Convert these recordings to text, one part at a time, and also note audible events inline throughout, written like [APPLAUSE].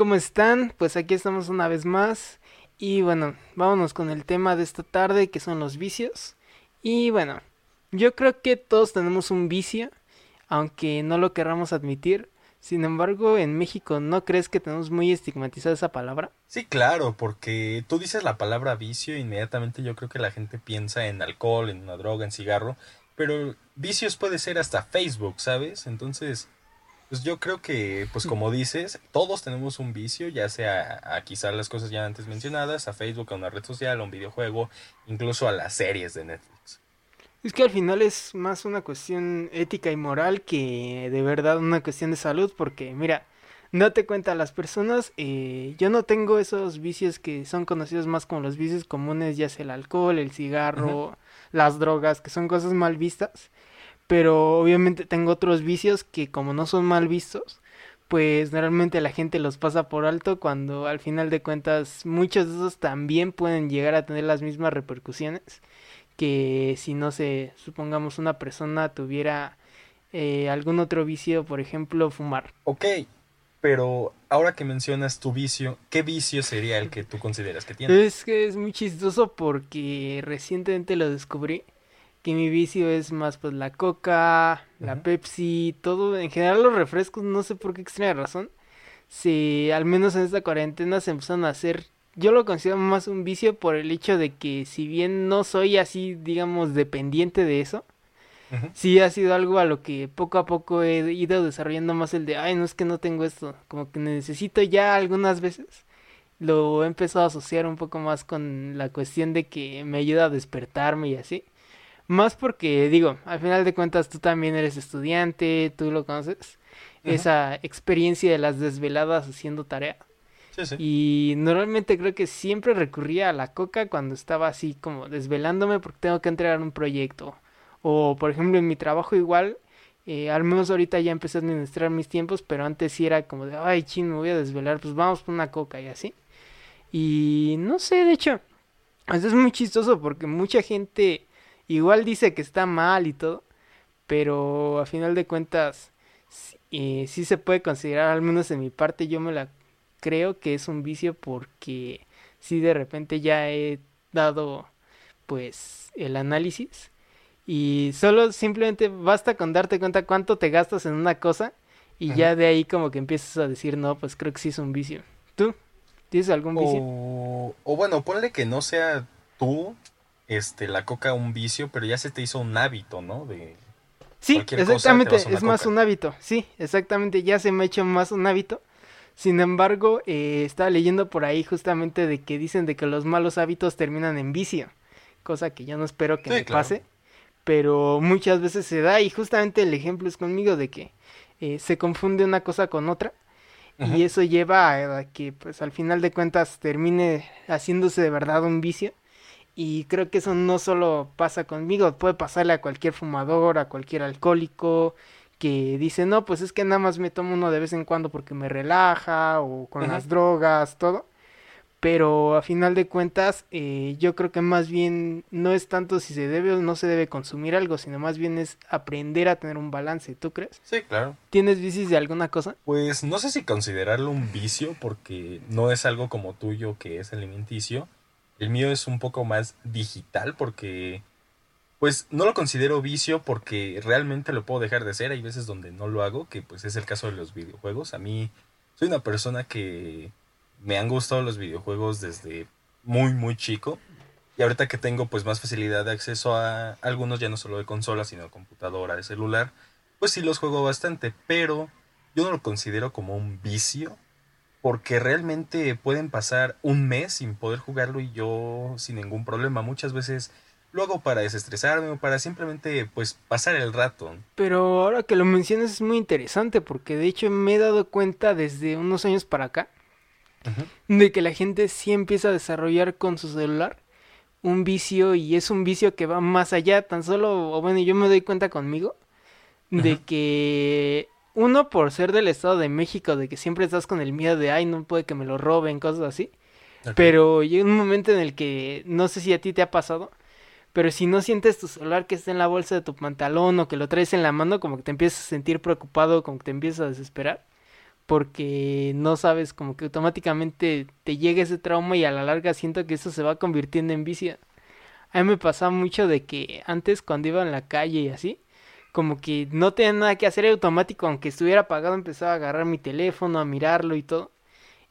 ¿Cómo están? Pues aquí estamos una vez más. Y bueno, vámonos con el tema de esta tarde que son los vicios. Y bueno, yo creo que todos tenemos un vicio, aunque no lo querramos admitir. Sin embargo, en México, ¿no crees que tenemos muy estigmatizada esa palabra? Sí, claro, porque tú dices la palabra vicio, inmediatamente yo creo que la gente piensa en alcohol, en una droga, en cigarro, pero vicios puede ser hasta Facebook, ¿sabes? Entonces, pues yo creo que, pues como dices, todos tenemos un vicio, ya sea a quizás las cosas ya antes mencionadas, a Facebook, a una red social, a un videojuego, incluso a las series de Netflix. Es que al final es más una cuestión ética y moral que de verdad una cuestión de salud, porque mira, date cuenta, las personas, eh, yo no tengo esos vicios que son conocidos más como los vicios comunes, ya sea el alcohol, el cigarro, las drogas, que son cosas mal vistas, pero obviamente tengo otros vicios que como no son mal vistos, pues normalmente la gente los pasa por alto cuando al final de cuentas muchos de esos también pueden llegar a tener las mismas repercusiones que si no se, supongamos una persona tuviera eh, algún otro vicio, por ejemplo, fumar. Ok, pero ahora que mencionas tu vicio, ¿qué vicio sería el que tú consideras que tienes? Es que es muy chistoso porque recientemente lo descubrí que mi vicio es más pues la coca, la Pepsi, todo, en general los refrescos, no sé por qué extraña razón. Si al menos en esta cuarentena se empezaron a hacer yo lo considero más un vicio por el hecho de que si bien no soy así, digamos, dependiente de eso, sí ha sido algo a lo que poco a poco he ido desarrollando más el de, ay, no es que no tengo esto, como que necesito ya algunas veces. Lo he empezado a asociar un poco más con la cuestión de que me ayuda a despertarme y así. Más porque, digo, al final de cuentas tú también eres estudiante, tú lo conoces. Esa experiencia de las desveladas haciendo tarea y normalmente creo que siempre recurría a la coca cuando estaba así como desvelándome porque tengo que entregar un proyecto. O por ejemplo en mi trabajo igual, eh, al menos ahorita ya empecé a administrar mis tiempos, pero antes sí era como de, ay, chin, me voy a desvelar, pues vamos por una coca y así. Y no sé, de hecho, eso es muy chistoso porque mucha gente igual dice que está mal y todo, pero a final de cuentas eh, sí se puede considerar, al menos en mi parte, yo me la creo que es un vicio porque si de repente ya he dado pues el análisis y solo simplemente basta con darte cuenta cuánto te gastas en una cosa y ya de ahí como que empiezas a decir no pues creo que sí es un vicio tú tienes algún vicio o, o bueno ponle que no sea tú este la coca un vicio pero ya se te hizo un hábito no de sí exactamente es más un hábito sí exactamente ya se me ha hecho más un hábito. Sin embargo, eh, estaba leyendo por ahí justamente de que dicen de que los malos hábitos terminan en vicio, cosa que yo no espero que me pase, pero muchas veces se da y justamente el ejemplo es conmigo de que eh, se confunde una cosa con otra y eso lleva a, que pues al final de cuentas termine haciéndose de verdad un vicio y creo que eso no solo pasa conmigo, puede pasarle a cualquier fumador, a cualquier alcohólico, que dice, no, pues es que nada más me tomo uno de vez en cuando porque me relaja o con las drogas, todo. Pero a final de cuentas, eh, yo creo que más bien no es tanto si se debe o no se debe consumir algo, sino más bien es aprender a tener un balance, ¿tú crees? Sí, claro. ¿Tienes vicios de alguna cosa? Pues no sé si considerarlo un vicio porque no es algo como tuyo que es alimenticio. El mío es un poco más digital porque pues no lo considero vicio porque realmente lo puedo dejar de hacer. Hay veces donde no lo hago, que pues es el caso de los videojuegos. A mí soy una persona que me han gustado los videojuegos desde muy, muy chico. Y ahorita que tengo pues más facilidad de acceso a algunos, ya no solo de consola, sino de computadora, de celular, pues sí los juego bastante. Pero yo no lo considero como un vicio. Porque realmente pueden pasar un mes sin poder jugarlo y yo sin ningún problema. Muchas veces lo hago para desestresarme o para simplemente pues pasar el rato. Pero ahora que lo mencionas es muy interesante porque de hecho me he dado cuenta desde unos años para acá de que la gente sí empieza a desarrollar con su celular un vicio y es un vicio que va más allá, tan solo, o bueno, yo me doy cuenta conmigo de que uno por ser del Estado de México, de que siempre estás con el miedo de, ay, no puede que me lo roben, cosas así. Pero llega un momento en el que no sé si a ti te ha pasado, pero si no sientes tu celular que está en la bolsa de tu pantalón o que lo traes en la mano, como que te empiezas a sentir preocupado, como que te empiezas a desesperar. porque no sabes como que automáticamente te llega ese trauma y a la larga siento que eso se va convirtiendo en vicio. A mí me pasaba mucho de que antes cuando iba en la calle y así, como que no tenía nada que hacer automático, aunque estuviera apagado, empezaba a agarrar mi teléfono, a mirarlo y todo.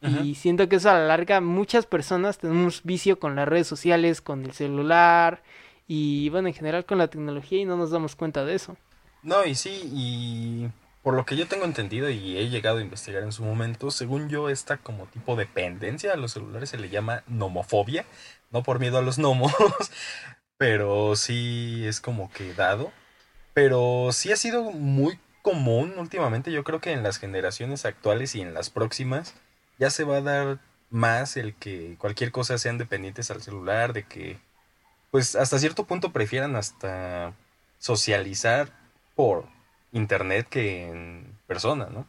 Y siento que eso a la larga muchas personas tenemos vicio con las redes sociales, con el celular y bueno, en general con la tecnología y no nos damos cuenta de eso. No, y sí, y por lo que yo tengo entendido y he llegado a investigar en su momento, según yo, esta como tipo de dependencia a los celulares se le llama nomofobia, no por miedo a los gnomos, [LAUGHS] pero sí es como que dado. Pero sí ha sido muy común últimamente, yo creo que en las generaciones actuales y en las próximas ya se va a dar más el que cualquier cosa sean dependientes al celular, de que pues hasta cierto punto prefieran hasta socializar por internet que en persona, ¿no?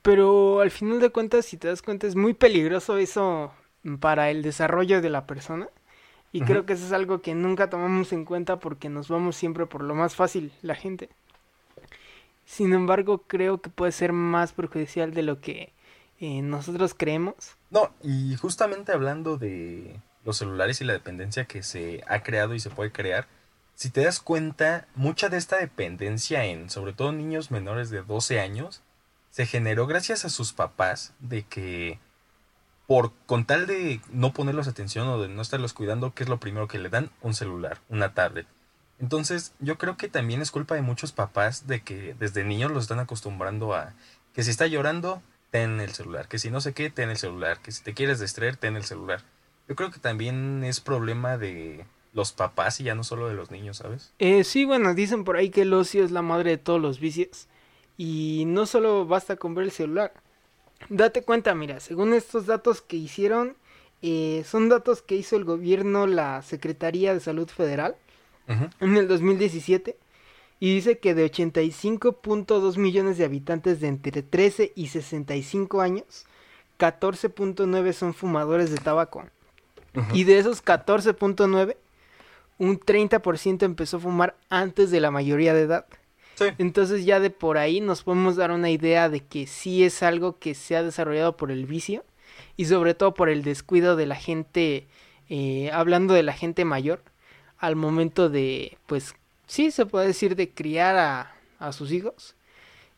Pero al final de cuentas, si te das cuenta, es muy peligroso eso para el desarrollo de la persona. Y creo que eso es algo que nunca tomamos en cuenta porque nos vamos siempre por lo más fácil, la gente. Sin embargo, creo que puede ser más perjudicial de lo que eh, nosotros creemos. No, y justamente hablando de los celulares y la dependencia que se ha creado y se puede crear, si te das cuenta, mucha de esta dependencia en, sobre todo niños menores de 12 años, se generó gracias a sus papás de que por con tal de no ponerlos atención o de no estarlos cuidando, ¿qué es lo primero que le dan? Un celular, una tablet. Entonces, yo creo que también es culpa de muchos papás de que desde niños los están acostumbrando a que si está llorando, ten el celular, que si no sé qué, ten el celular, que si te quieres distraer, ten el celular. Yo creo que también es problema de los papás y ya no solo de los niños, ¿sabes? Eh, sí, bueno, dicen por ahí que el ocio es la madre de todos los vicios. Y no solo basta con ver el celular. Date cuenta, mira, según estos datos que hicieron, eh, son datos que hizo el gobierno, la Secretaría de Salud Federal, en el 2017. Y dice que de 85.2 millones de habitantes de entre 13 y 65 años, 14.9 son fumadores de tabaco. Y de esos 14.9, un 30% empezó a fumar antes de la mayoría de edad. Entonces ya de por ahí nos podemos dar una idea de que sí es algo que se ha desarrollado por el vicio y sobre todo por el descuido de la gente, eh, hablando de la gente mayor, al momento de, pues sí, se puede decir de criar a, a sus hijos.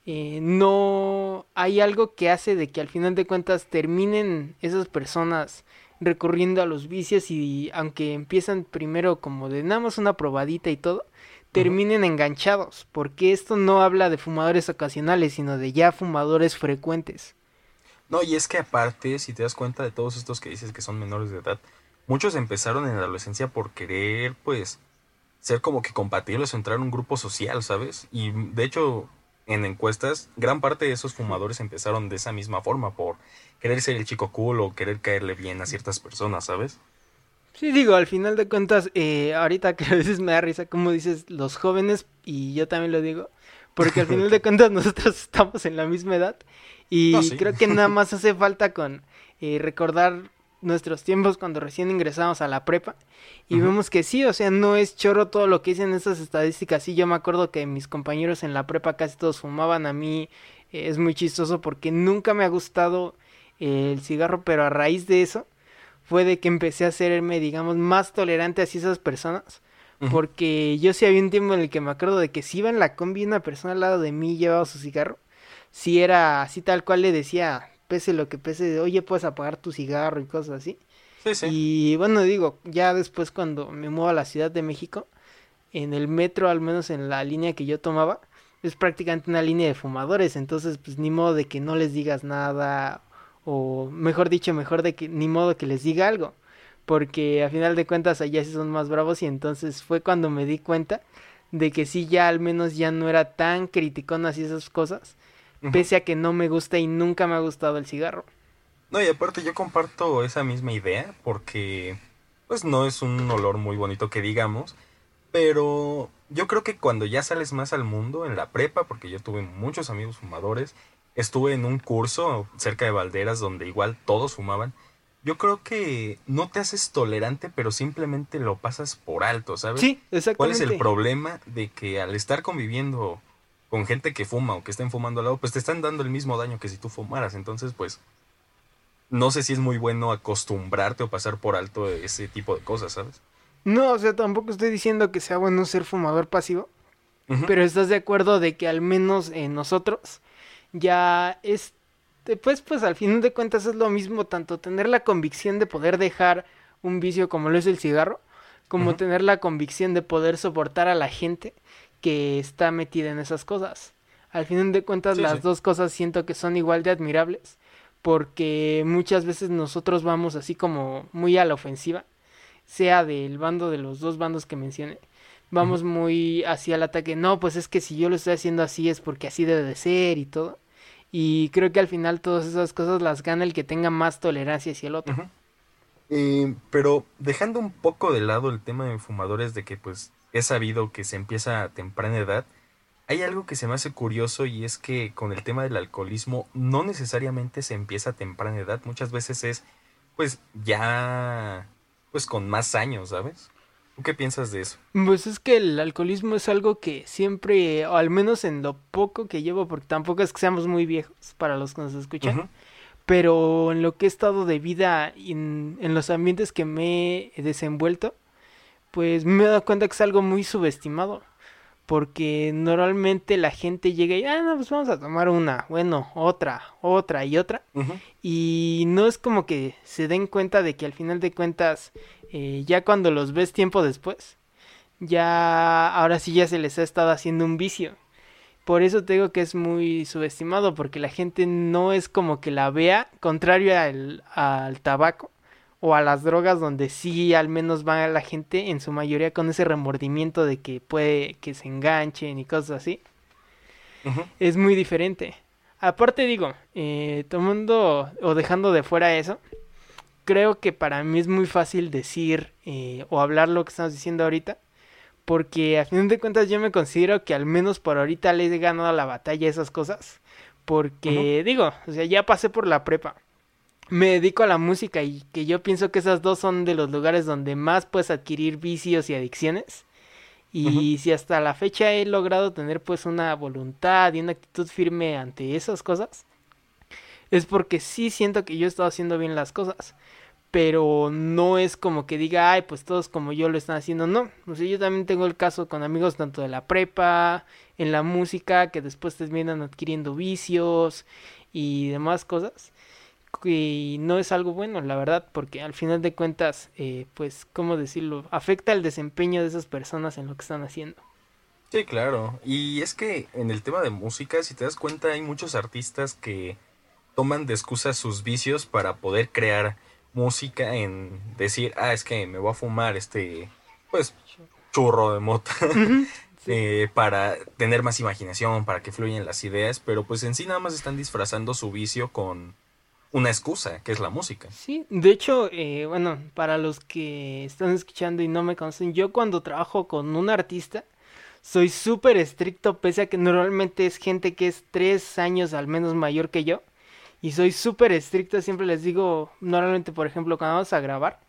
Eh, no hay algo que hace de que al final de cuentas terminen esas personas recurriendo a los vicios y aunque empiezan primero como de nada más una probadita y todo, terminen enganchados, porque esto no habla de fumadores ocasionales, sino de ya fumadores frecuentes. No, y es que aparte, si te das cuenta de todos estos que dices que son menores de edad, muchos empezaron en la adolescencia por querer, pues, ser como que compatibles o entrar en un grupo social, ¿sabes? Y de hecho, en encuestas, gran parte de esos fumadores empezaron de esa misma forma, por querer ser el chico cool o querer caerle bien a ciertas personas, ¿sabes? Sí, digo, al final de cuentas, eh, ahorita que a veces me da risa como dices los jóvenes, y yo también lo digo, porque al final de [LAUGHS] cuentas nosotros estamos en la misma edad, y creo que nada más [LAUGHS] hace falta con eh, recordar nuestros tiempos cuando recién ingresamos a la prepa y vemos que sí, o sea, no es choro todo lo que dicen esas estadísticas. Sí, yo me acuerdo que mis compañeros en la prepa casi todos fumaban, a mí eh, es muy chistoso porque nunca me ha gustado el cigarro, pero a raíz de eso fue de que empecé a hacerme, digamos, más tolerante hacia esas personas. Porque yo sí había un tiempo en el que me acuerdo de que si iba en la combi una persona al lado de mí llevaba su cigarro, si era así tal cual le decía, pese lo que pese, oye, puedes apagar tu cigarro y cosas así. Sí, sí. Y bueno, digo, ya después cuando me muevo a la Ciudad de México, en el metro, al menos en la línea que yo tomaba, es prácticamente una línea de fumadores, entonces pues ni modo de que no les digas nada, o mejor dicho, mejor de que ni modo que les diga algo, porque a final de cuentas allá sí son más bravos y entonces fue cuando me di cuenta de que sí ya al menos ya no era tan criticón así esas cosas pese a que no me gusta y nunca me ha gustado el cigarro. No, y aparte yo comparto esa misma idea porque pues no es un olor muy bonito que digamos, pero yo creo que cuando ya sales más al mundo en la prepa, porque yo tuve muchos amigos fumadores, estuve en un curso cerca de Valderas donde igual todos fumaban, yo creo que no te haces tolerante, pero simplemente lo pasas por alto, ¿sabes? Sí, exactamente. ¿Cuál es el problema de que al estar conviviendo con gente que fuma o que estén fumando al lado, pues te están dando el mismo daño que si tú fumaras. Entonces, pues, no sé si es muy bueno acostumbrarte o pasar por alto ese tipo de cosas, ¿sabes? No, o sea, tampoco estoy diciendo que sea bueno ser fumador pasivo, pero estás de acuerdo de que al menos en nosotros ya es, pues, pues al final de cuentas es lo mismo tanto tener la convicción de poder dejar un vicio como lo es el cigarro, como tener la convicción de poder soportar a la gente que está metida en esas cosas. Al final de cuentas, las dos cosas siento que son igual de admirables, porque muchas veces nosotros vamos así como muy a la ofensiva, sea del bando de los dos bandos que mencioné. Vamos muy hacia el ataque. No, pues es que si yo lo estoy haciendo así es porque así debe de ser y todo. Y creo que al final todas esas cosas las gana el que tenga más tolerancia hacia el otro. Eh, pero dejando un poco de lado el tema de fumadores de que pues es sabido que se empieza a temprana edad, hay algo que se me hace curioso y es que con el tema del alcoholismo no necesariamente se empieza a temprana edad, muchas veces es pues ya pues con más años, ¿sabes? ¿Tú qué piensas de eso? Pues es que el alcoholismo es algo que siempre, o al menos en lo poco que llevo, porque tampoco es que seamos muy viejos para los que nos escuchan, pero en lo que he estado de vida, en, en los ambientes que me he desenvuelto, pues me he dado cuenta que es algo muy subestimado. Porque normalmente la gente llega y, ah, no, pues vamos a tomar una, bueno, otra, otra y otra. Y no es como que se den cuenta de que al final de cuentas, eh, ya cuando los ves tiempo después, ya ahora sí ya se les ha estado haciendo un vicio. Por eso te digo que es muy subestimado, porque la gente no es como que la vea, contrario al, al tabaco o a las drogas donde sí al menos va la gente en su mayoría con ese remordimiento de que puede que se enganchen y cosas así. Es muy diferente. Aparte digo, eh, tomando o dejando de fuera eso, creo que para mí es muy fácil decir eh, o hablar lo que estamos diciendo ahorita. Porque a fin de cuentas yo me considero que al menos por ahorita le he ganado la batalla a esas cosas. Porque digo, o sea, ya pasé por la prepa me dedico a la música y que yo pienso que esas dos son de los lugares donde más puedes adquirir vicios y adicciones. Y si hasta la fecha he logrado tener pues una voluntad y una actitud firme ante esas cosas, es porque sí siento que yo he estado haciendo bien las cosas. Pero no es como que diga, ay, pues todos como yo lo están haciendo. No, o sea, yo también tengo el caso con amigos tanto de la prepa, en la música, que después terminan adquiriendo vicios y demás cosas y no es algo bueno, la verdad, porque al final de cuentas, eh, pues, ¿cómo decirlo? Afecta el desempeño de esas personas en lo que están haciendo. Sí, claro. Y es que en el tema de música, si te das cuenta, hay muchos artistas que toman de excusa sus vicios para poder crear música en decir, ah, es que me voy a fumar este, pues, churro de mota. [LAUGHS] Eh, para tener más imaginación, para que fluyan las ideas, pero pues en sí nada más están disfrazando su vicio con una excusa, que es la música. Sí, de hecho, eh, bueno, para los que están escuchando y no me conocen, yo cuando trabajo con un artista, soy súper estricto, pese a que normalmente es gente que es tres años al menos mayor que yo. Y soy súper estricto, siempre les digo, normalmente, por ejemplo, cuando vamos a grabar,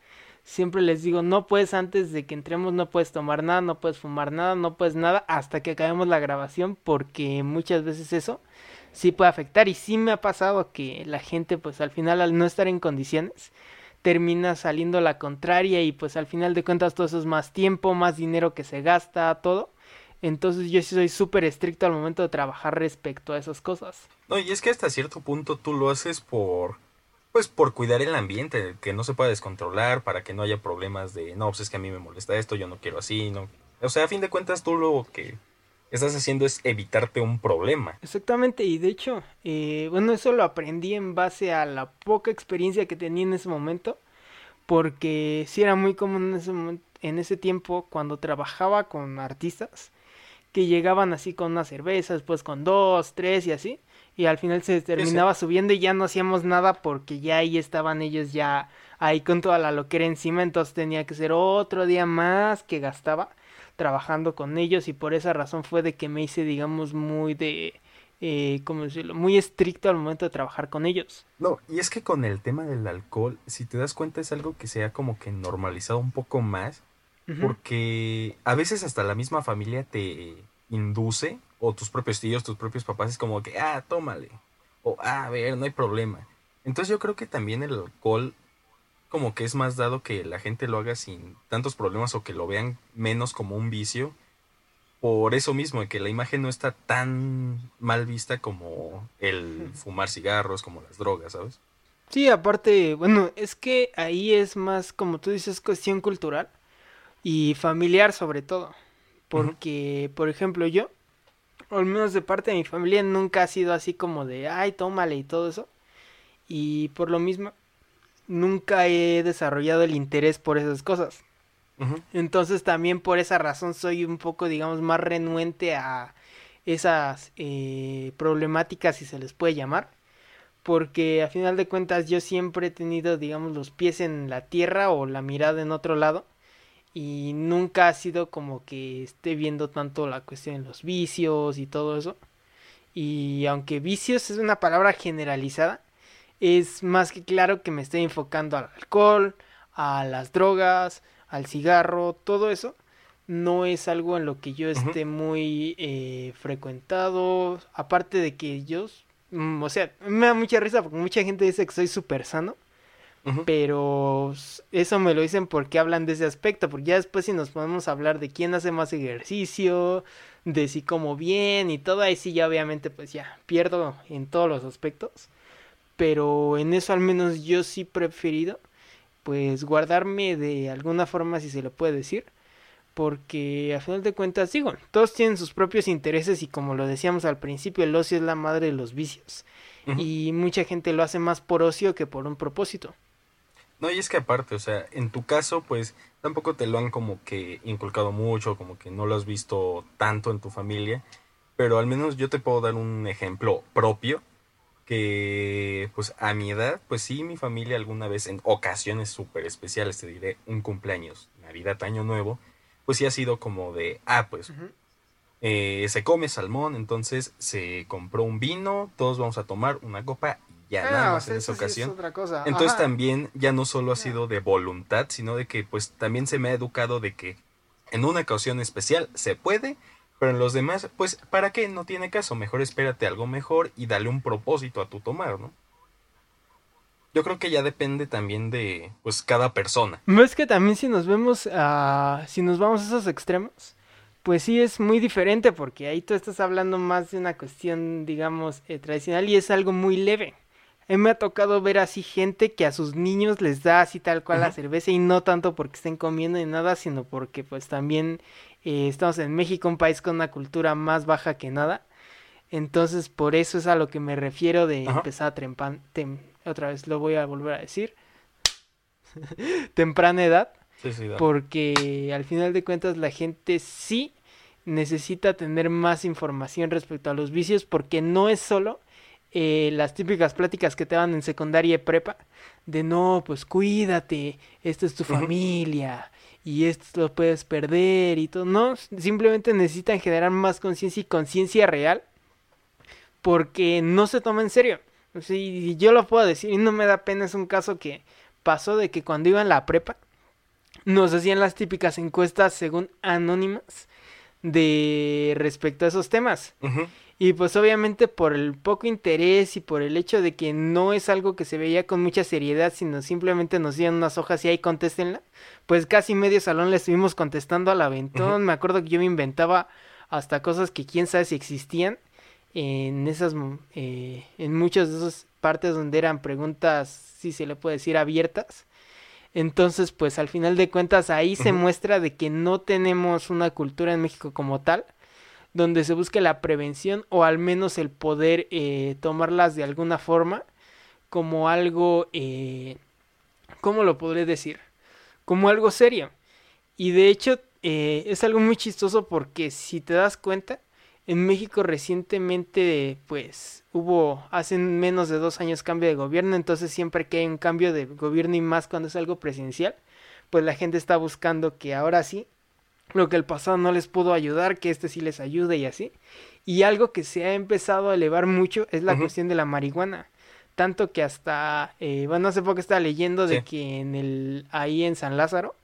siempre les digo, no puedes antes de que entremos, no puedes tomar nada, no puedes fumar nada, no puedes nada, hasta que acabemos la grabación, porque muchas veces eso sí puede afectar y sí me ha pasado que la gente pues al final al no estar en condiciones termina saliendo la contraria y pues al final de cuentas todo eso es más tiempo, más dinero que se gasta, todo. Entonces yo sí soy súper estricto al momento de trabajar respecto a esas cosas. No, y es que hasta cierto punto tú lo haces por pues por cuidar el ambiente, que no se pueda descontrolar, para que no haya problemas de, no, pues es que a mí me molesta esto, yo no quiero así, no. O sea, a fin de cuentas tú lo que estás haciendo es evitarte un problema. Exactamente, y de hecho, eh, bueno, eso lo aprendí en base a la poca experiencia que tenía en ese momento, porque sí era muy común en ese, en ese tiempo cuando trabajaba con artistas, que llegaban así con una cerveza, después con dos, tres y así, y al final se terminaba subiendo y ya no hacíamos nada porque ya ahí estaban ellos ya ahí con toda la loquera encima, entonces tenía que ser otro día más que gastaba trabajando con ellos y por esa razón fue de que me hice, digamos, muy de, eh, ¿cómo decirlo? Muy estricto al momento de trabajar con ellos. No, y es que con el tema del alcohol, si te das cuenta es algo que se ha como que normalizado un poco más, porque a veces hasta la misma familia te induce o tus propios tíos, tus propios papás, es como que, ah, tómale, o ah, a ver, no hay problema. Entonces yo creo que también el alcohol como que es más dado que la gente lo haga sin tantos problemas o que lo vean menos como un vicio. Por eso mismo, que la imagen no está tan mal vista como el fumar cigarros, como las drogas, ¿sabes? Sí, aparte, bueno, es que ahí es más, como tú dices, cuestión cultural y familiar sobre todo. Porque, por ejemplo, yo, al menos de parte de mi familia, nunca ha sido así como de, ay, tómale y todo eso. Y por lo mismo, nunca he desarrollado el interés por esas cosas. Entonces también por esa razón soy un poco, digamos, más renuente a esas eh, problemáticas, si se les puede llamar porque a final de cuentas yo siempre he tenido, digamos, los pies en la tierra o la mirada en otro lado y nunca ha sido como que esté viendo tanto la cuestión de los vicios y todo eso. Y aunque vicios es una palabra generalizada, es más que claro que me estoy enfocando al alcohol, a las drogas, al cigarro, todo eso. No es algo en lo que yo esté muy eh, frecuentado. Aparte de que yo Mm, o sea, me da mucha risa porque mucha gente dice que soy súper sano. Pero eso me lo dicen porque hablan de ese aspecto. Porque ya después, si nos podemos hablar de quién hace más ejercicio, de si como bien y todo, ahí sí, ya obviamente, pues ya pierdo en todos los aspectos. Pero en eso, al menos, yo sí preferido, pues guardarme de alguna forma, si se lo puede decir, porque a final de cuentas digo, todos tienen sus propios intereses y como lo decíamos al principio, el ocio es la madre de los vicios y mucha gente lo hace más por ocio que por un propósito. No, y es que aparte, o sea, en tu caso, pues tampoco te lo han como que inculcado mucho, como que no lo has visto tanto en tu familia, pero al menos yo te puedo dar un ejemplo propio que pues a mi edad, pues sí, mi familia alguna vez en ocasiones súper especiales, te diré, un cumpleaños, Navidad, Año Nuevo, pues sí ha sido como de, ah, pues eh, se come salmón, entonces se compró un vino, todos vamos a tomar una copa y ya nada ah, más en esa ocasión. Entonces también ya no solo ha sido de voluntad, sino de que pues también se me ha educado de que en una ocasión especial se puede, pero en los demás, pues, ¿para qué? No tiene caso, mejor espérate algo mejor y dale un propósito a tu tomar, ¿no? yo creo que ya depende también de pues cada persona. No es que también si nos vemos a si nos vamos a esos extremos, pues sí es muy diferente porque ahí tú estás hablando más de una cuestión, digamos, eh, tradicional y es algo muy leve. A mí me ha tocado ver así gente que a sus niños les da así tal cual la cerveza y no tanto porque estén comiendo ni nada, sino porque pues también eh, estamos en México, un país con una cultura más baja que nada. Entonces por eso es a lo que me refiero de empezar a trempar otra vez lo voy a volver a decir, [LAUGHS] temprana edad, porque al final de cuentas la gente sí necesita tener más información respecto a los vicios, porque no es solo eh, las típicas pláticas que te dan en secundaria y prepa, de no, pues cuídate, esta es tu familia y esto lo puedes perder y todo, no, simplemente necesitan generar más conciencia y conciencia real porque no se toma en serio. Sí, yo lo puedo decir y no me da pena, es un caso que pasó de que cuando iba en la prepa nos hacían las típicas encuestas según anónimas de respecto a esos temas. Y pues obviamente por el poco interés y por el hecho de que no es algo que se veía con mucha seriedad, sino simplemente nos dieron unas hojas y ahí contéstenla, pues casi medio salón le estuvimos contestando al aventón. Me acuerdo que yo me inventaba hasta cosas que quién sabe si existían en esas eh, en muchas de esas partes donde eran preguntas si se le puede decir abiertas. Entonces pues al final de cuentas ahí se muestra de que no tenemos una cultura en México como tal donde se busque la prevención o al menos el poder eh, tomarlas de alguna forma como algo eh, cómo lo podré decir como algo serio. Y de hecho eh, es algo muy chistoso porque si te das cuenta en México recientemente, pues, hubo hace menos de dos años cambio de gobierno, entonces siempre que hay un cambio de gobierno y más cuando es algo presidencial, pues la gente está buscando que ahora sí, lo que el pasado no les pudo ayudar, que este sí les ayude y así. Y algo que se ha empezado a elevar mucho es la cuestión de la marihuana. Tanto que hasta, eh, bueno, hace poco estaba leyendo de que en el, ahí en San Lázaro,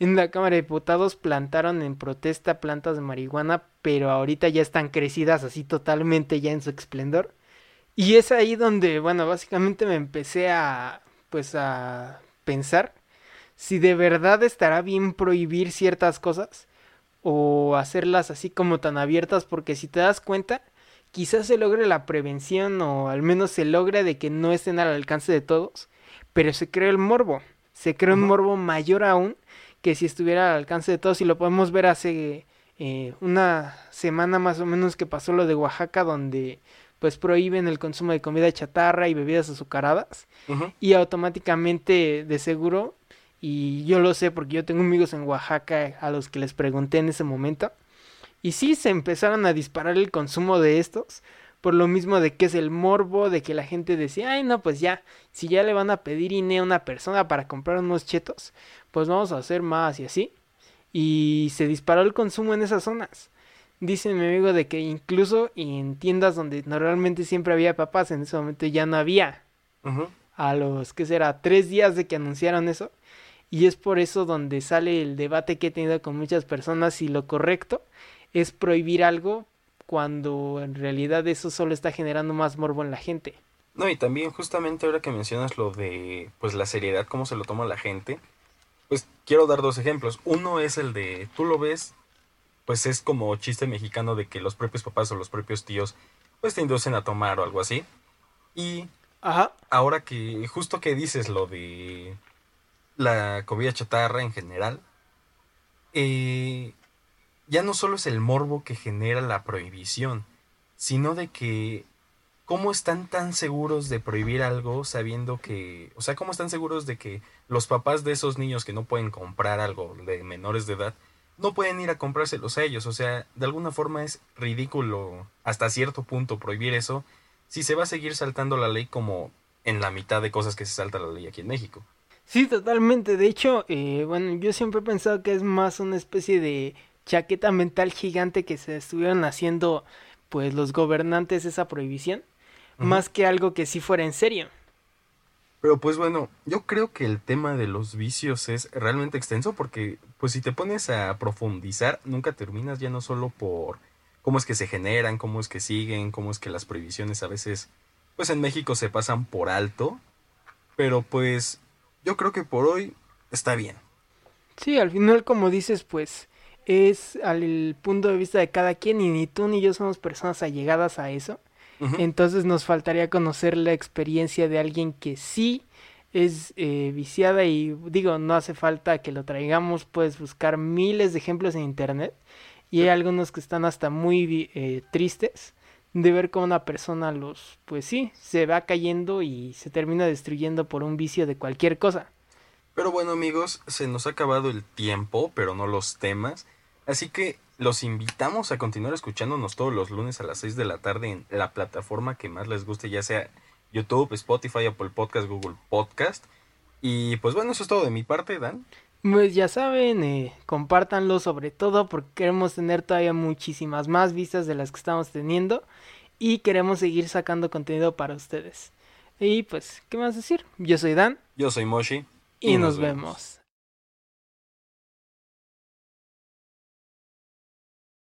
en la Cámara de Diputados plantaron en protesta plantas de marihuana, pero ahorita ya están crecidas así totalmente ya en su esplendor. Y es ahí donde, bueno, básicamente me empecé a, pues a pensar si de verdad estará bien prohibir ciertas cosas o hacerlas así como tan abiertas, porque si te das cuenta, quizás se logre la prevención o al menos se logre de que no estén al alcance de todos, pero se crea el morbo, se crea un morbo mayor aún que si estuviera al alcance de todos y lo podemos ver hace eh, una semana más o menos que pasó lo de Oaxaca donde pues prohíben el consumo de comida chatarra y bebidas azucaradas y automáticamente de seguro y yo lo sé porque yo tengo amigos en Oaxaca a los que les pregunté en ese momento y sí se empezaron a disparar el consumo de estos por lo mismo de que es el morbo de que la gente decía, ay no, pues ya, si ya le van a pedir INE a una persona para comprar unos chetos, pues vamos a hacer más y así. Y se disparó el consumo en esas zonas. Dice mi amigo de que incluso en tiendas donde normalmente siempre había papas, en ese momento ya no había. A los, que será? Tres días de que anunciaron eso. Y es por eso donde sale el debate que he tenido con muchas personas si lo correcto es prohibir algo cuando en realidad eso solo está generando más morbo en la gente. No, y también justamente ahora que mencionas lo de pues la seriedad, cómo se lo toma la gente, pues quiero dar dos ejemplos. Uno es el de, tú lo ves, pues es como chiste mexicano de que los propios papás o los propios tíos pues te inducen a tomar o algo así. Y Ajá. ahora que justo que dices lo de la comida chatarra en general, eh, ya no solo es el morbo que genera la prohibición, sino de que cómo están tan seguros de prohibir algo sabiendo que, o sea, cómo están seguros de que los papás de esos niños que no pueden comprar algo de menores de edad, no pueden ir a comprárselos a ellos, o sea, de alguna forma es ridículo hasta cierto punto prohibir eso si se va a seguir saltando la ley como en la mitad de cosas que se salta la ley aquí en México. Sí, totalmente. De hecho, eh, bueno, yo siempre he pensado que es más una especie de chaqueta mental gigante que se estuvieron haciendo pues los gobernantes esa prohibición, más que algo que sí fuera en serio. Pero pues bueno, yo creo que el tema de los vicios es realmente extenso porque pues si te pones a profundizar nunca terminas ya no solo por cómo es que se generan, cómo es que siguen, cómo es que las prohibiciones a veces pues en México se pasan por alto, pero pues yo creo que por hoy está bien. Sí, al final como dices pues es al punto de vista de cada quien y ni tú ni yo somos personas allegadas a eso. Entonces nos faltaría conocer la experiencia de alguien que sí es eh, viciada y digo, no hace falta que lo traigamos, puedes buscar miles de ejemplos en internet y hay algunos que están hasta muy eh, tristes de ver cómo una persona los, pues sí, se va cayendo y se termina destruyendo por un vicio de cualquier cosa. Pero bueno amigos, se nos ha acabado el tiempo, pero no los temas. Así que los invitamos a continuar escuchándonos todos los lunes a las 6 de la tarde en la plataforma que más les guste, ya sea YouTube, Spotify, Apple Podcast, Google Podcast. Y pues bueno, eso es todo de mi parte, Dan. Pues ya saben, eh, compártanlo sobre todo porque queremos tener todavía muchísimas más vistas de las que estamos teniendo y queremos seguir sacando contenido para ustedes. Y pues, ¿qué más decir? Yo soy Dan. Yo soy Moshi. Y, nos, vemos.